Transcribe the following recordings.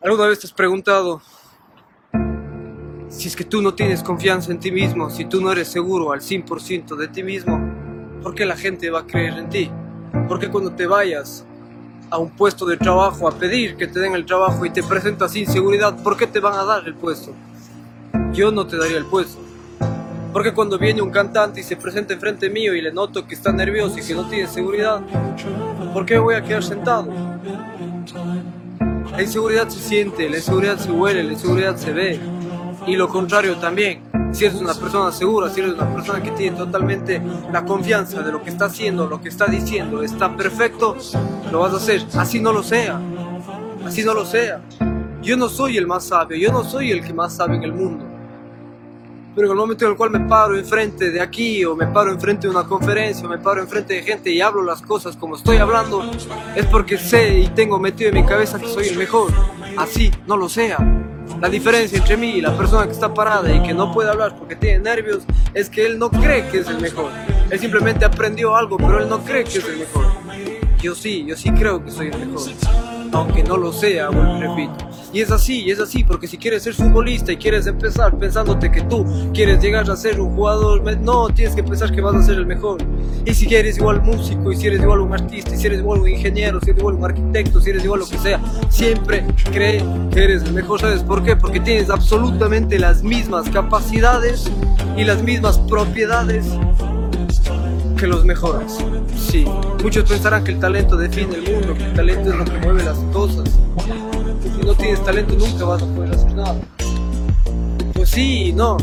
¿Alguna vez te has preguntado si es que tú no tienes confianza en ti mismo, si tú no eres seguro al 100% de ti mismo, ¿por qué la gente va a creer en ti? ¿Por qué cuando te vayas a un puesto de trabajo a pedir que te den el trabajo y te presentas sin seguridad, ¿por qué te van a dar el puesto? Yo no te daría el puesto. Porque cuando viene un cantante y se presenta enfrente mío y le noto que está nervioso y que no tiene seguridad, ¿por qué voy a quedar sentado? La inseguridad se siente, la inseguridad se huele, la inseguridad se ve. Y lo contrario también. Si eres una persona segura, si eres una persona que tiene totalmente la confianza de lo que está haciendo, lo que está diciendo, está perfecto, lo vas a hacer. Así no lo sea. Así no lo sea. Yo no soy el más sabio, yo no soy el que más sabe en el mundo. Pero en el momento en el cual me paro enfrente de aquí, o me paro enfrente de una conferencia, o me paro enfrente de gente y hablo las cosas como estoy hablando, es porque sé y tengo metido en mi cabeza que soy el mejor. Así no lo sea. La diferencia entre mí y la persona que está parada y que no puede hablar porque tiene nervios es que él no cree que es el mejor. Él simplemente aprendió algo, pero él no cree que es el mejor. Yo sí, yo sí creo que soy el mejor aunque no lo sea, repito. Y es así, y es así, porque si quieres ser futbolista y quieres empezar pensándote que tú quieres llegar a ser un jugador, no, tienes que pensar que vas a ser el mejor. Y si eres igual músico, y si eres igual un artista, y si eres igual un ingeniero, si eres igual un arquitecto, si eres igual lo que sea, siempre cree que eres el mejor, ¿sabes por qué? Porque tienes absolutamente las mismas capacidades y las mismas propiedades que los mejores. Sí, muchos pensarán que el talento define el mundo, que el talento es lo que mueve las cosas. Si no tienes talento nunca vas a poder hacer nada. Pues sí, no,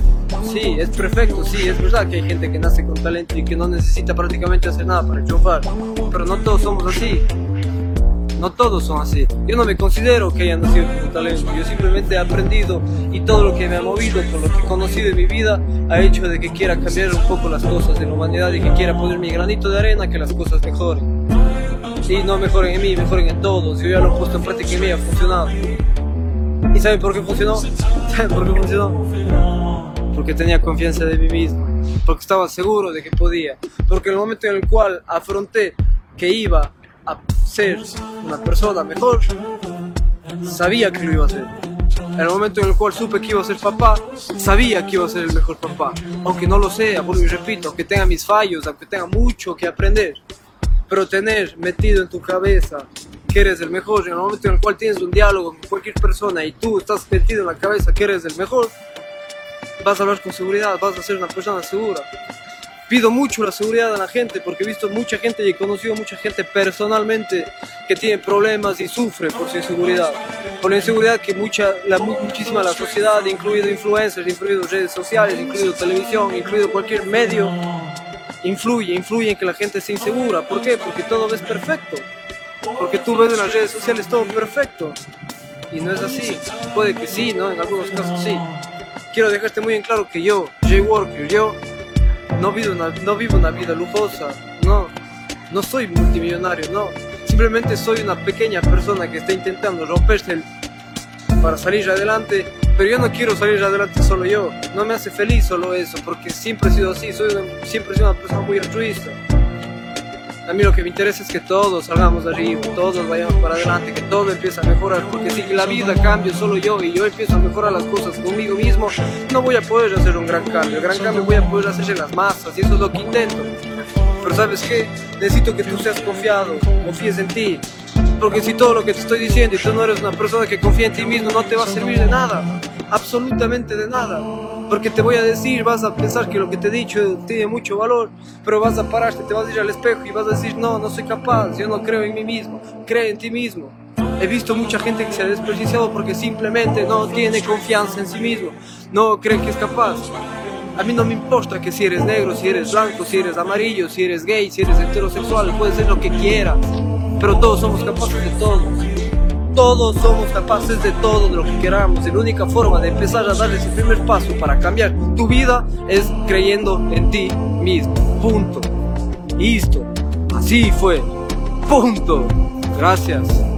sí, es perfecto, sí, es verdad que hay gente que nace con talento y que no necesita prácticamente hacer nada para triunfar, pero no todos somos así. No todos son así. Yo no me considero que haya nacido con talento. Yo simplemente he aprendido y todo lo que me ha movido, todo lo que he conocido en mi vida, ha hecho de que quiera cambiar un poco las cosas de la humanidad y que quiera poner mi granito de arena que las cosas mejoren. Y no mejoren en mí, mejoren en todos. Yo ya lo he puesto en práctica y me ha funcionado. ¿Y saben por qué funcionó? ¿Saben por qué funcionó? Porque tenía confianza de mí mismo. Porque estaba seguro de que podía. Porque en el momento en el cual afronté que iba a ser una persona mejor, sabía que lo iba a hacer. En el momento en el cual supe que iba a ser papá, sabía que iba a ser el mejor papá. Aunque no lo sea, y repito, aunque tenga mis fallos, aunque tenga mucho que aprender. Pero tener metido en tu cabeza que eres el mejor, en el momento en el cual tienes un diálogo con cualquier persona y tú estás metido en la cabeza que eres el mejor, vas a hablar con seguridad, vas a ser una persona segura pido mucho la seguridad a la gente porque he visto mucha gente y he conocido mucha gente personalmente que tiene problemas y sufre por su inseguridad. Por la inseguridad que mucha, la, muchísima la sociedad, incluido influencers, incluido redes sociales, incluido televisión, incluido cualquier medio, influye, influye en que la gente sea insegura. ¿Por qué? Porque todo es perfecto. Porque tú ves en las redes sociales todo perfecto. Y no es así. Puede que sí, ¿no? En algunos casos sí. Quiero dejarte muy en claro que yo, Jay Walker, yo no vivo una, no vivo una vida lujosa, no, no soy multimillonario, no. Simplemente soy una pequeña persona que está intentando romperse para salir adelante, pero yo no quiero salir adelante solo yo. No me hace feliz solo eso, porque siempre he sido así, soy siempre he sido una persona muy altruista. A mí lo que me interesa es que todos salgamos de arriba, todos vayamos para adelante, que todo empiece a mejorar, porque si la vida cambia solo yo y yo empiezo a mejorar las cosas conmigo mismo, no voy a poder hacer un gran cambio. El gran cambio voy a poder hacer en las masas y eso es lo que intento. Pero sabes qué, necesito que tú seas confiado, confíes en ti, porque si todo lo que te estoy diciendo y tú no eres una persona que confía en ti mismo, no te va a servir de nada, absolutamente de nada. Porque te voy a decir, vas a pensar que lo que te he dicho tiene mucho valor, pero vas a pararte, te vas a ir al espejo y vas a decir, no, no soy capaz, yo no creo en mí mismo, cree en ti mismo. He visto mucha gente que se ha desperdiciado porque simplemente no tiene confianza en sí mismo, no cree que es capaz. A mí no me importa que si eres negro, si eres blanco, si eres amarillo, si eres gay, si eres heterosexual, puedes ser lo que quieras, pero todos somos capaces de todo. Todos somos capaces de todo lo que queramos. Y la única forma de empezar a dar ese primer paso para cambiar tu vida es creyendo en ti mismo. Punto. Listo. Así fue. Punto. Gracias.